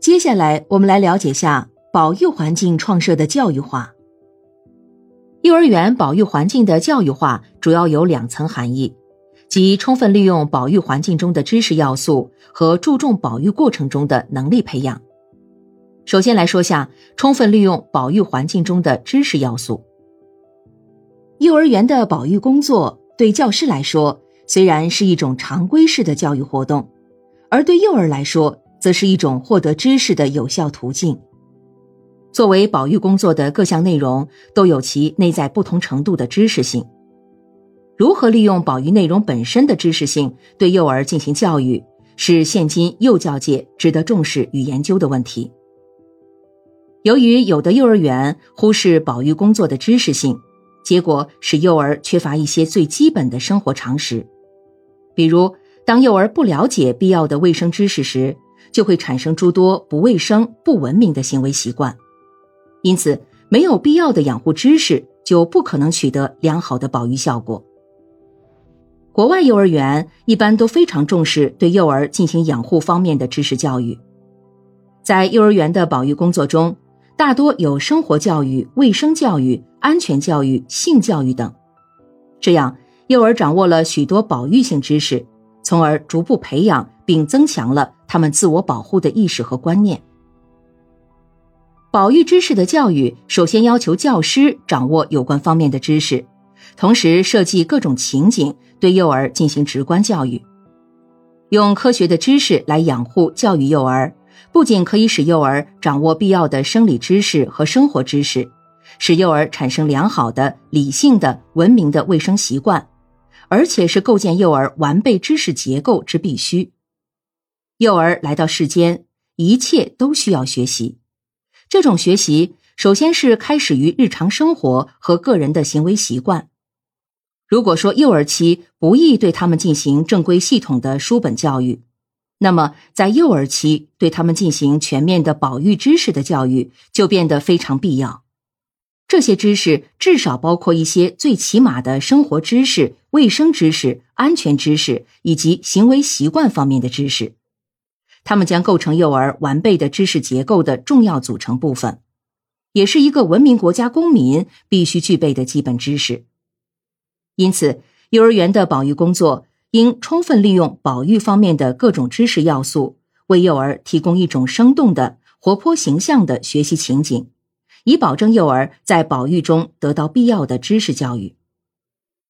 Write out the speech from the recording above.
接下来，我们来了解下保育环境创设的教育化。幼儿园保育环境的教育化主要有两层含义，即充分利用保育环境中的知识要素和注重保育过程中的能力培养。首先来说下充分利用保育环境中的知识要素。幼儿园的保育工作对教师来说虽然是一种常规式的教育活动，而对幼儿来说则是一种获得知识的有效途径。作为保育工作的各项内容都有其内在不同程度的知识性，如何利用保育内容本身的知识性对幼儿进行教育，是现今幼教界值得重视与研究的问题。由于有的幼儿园忽视保育工作的知识性，结果使幼儿缺乏一些最基本的生活常识，比如当幼儿不了解必要的卫生知识时，就会产生诸多不卫生、不文明的行为习惯。因此，没有必要的养护知识，就不可能取得良好的保育效果。国外幼儿园一般都非常重视对幼儿进行养护方面的知识教育，在幼儿园的保育工作中，大多有生活教育、卫生教育、安全教育、性教育等，这样幼儿掌握了许多保育性知识，从而逐步培养并增强了他们自我保护的意识和观念。保育知识的教育，首先要求教师掌握有关方面的知识，同时设计各种情景，对幼儿进行直观教育。用科学的知识来养护教育幼儿，不仅可以使幼儿掌握必要的生理知识和生活知识，使幼儿产生良好的、理性的、文明的卫生习惯，而且是构建幼儿完备知识结构之必须。幼儿来到世间，一切都需要学习。这种学习首先是开始于日常生活和个人的行为习惯。如果说幼儿期不易对他们进行正规系统的书本教育，那么在幼儿期对他们进行全面的保育知识的教育就变得非常必要。这些知识至少包括一些最起码的生活知识、卫生知识、安全知识以及行为习惯方面的知识。他们将构成幼儿完备的知识结构的重要组成部分，也是一个文明国家公民必须具备的基本知识。因此，幼儿园的保育工作应充分利用保育方面的各种知识要素，为幼儿提供一种生动的、活泼形象的学习情景，以保证幼儿在保育中得到必要的知识教育。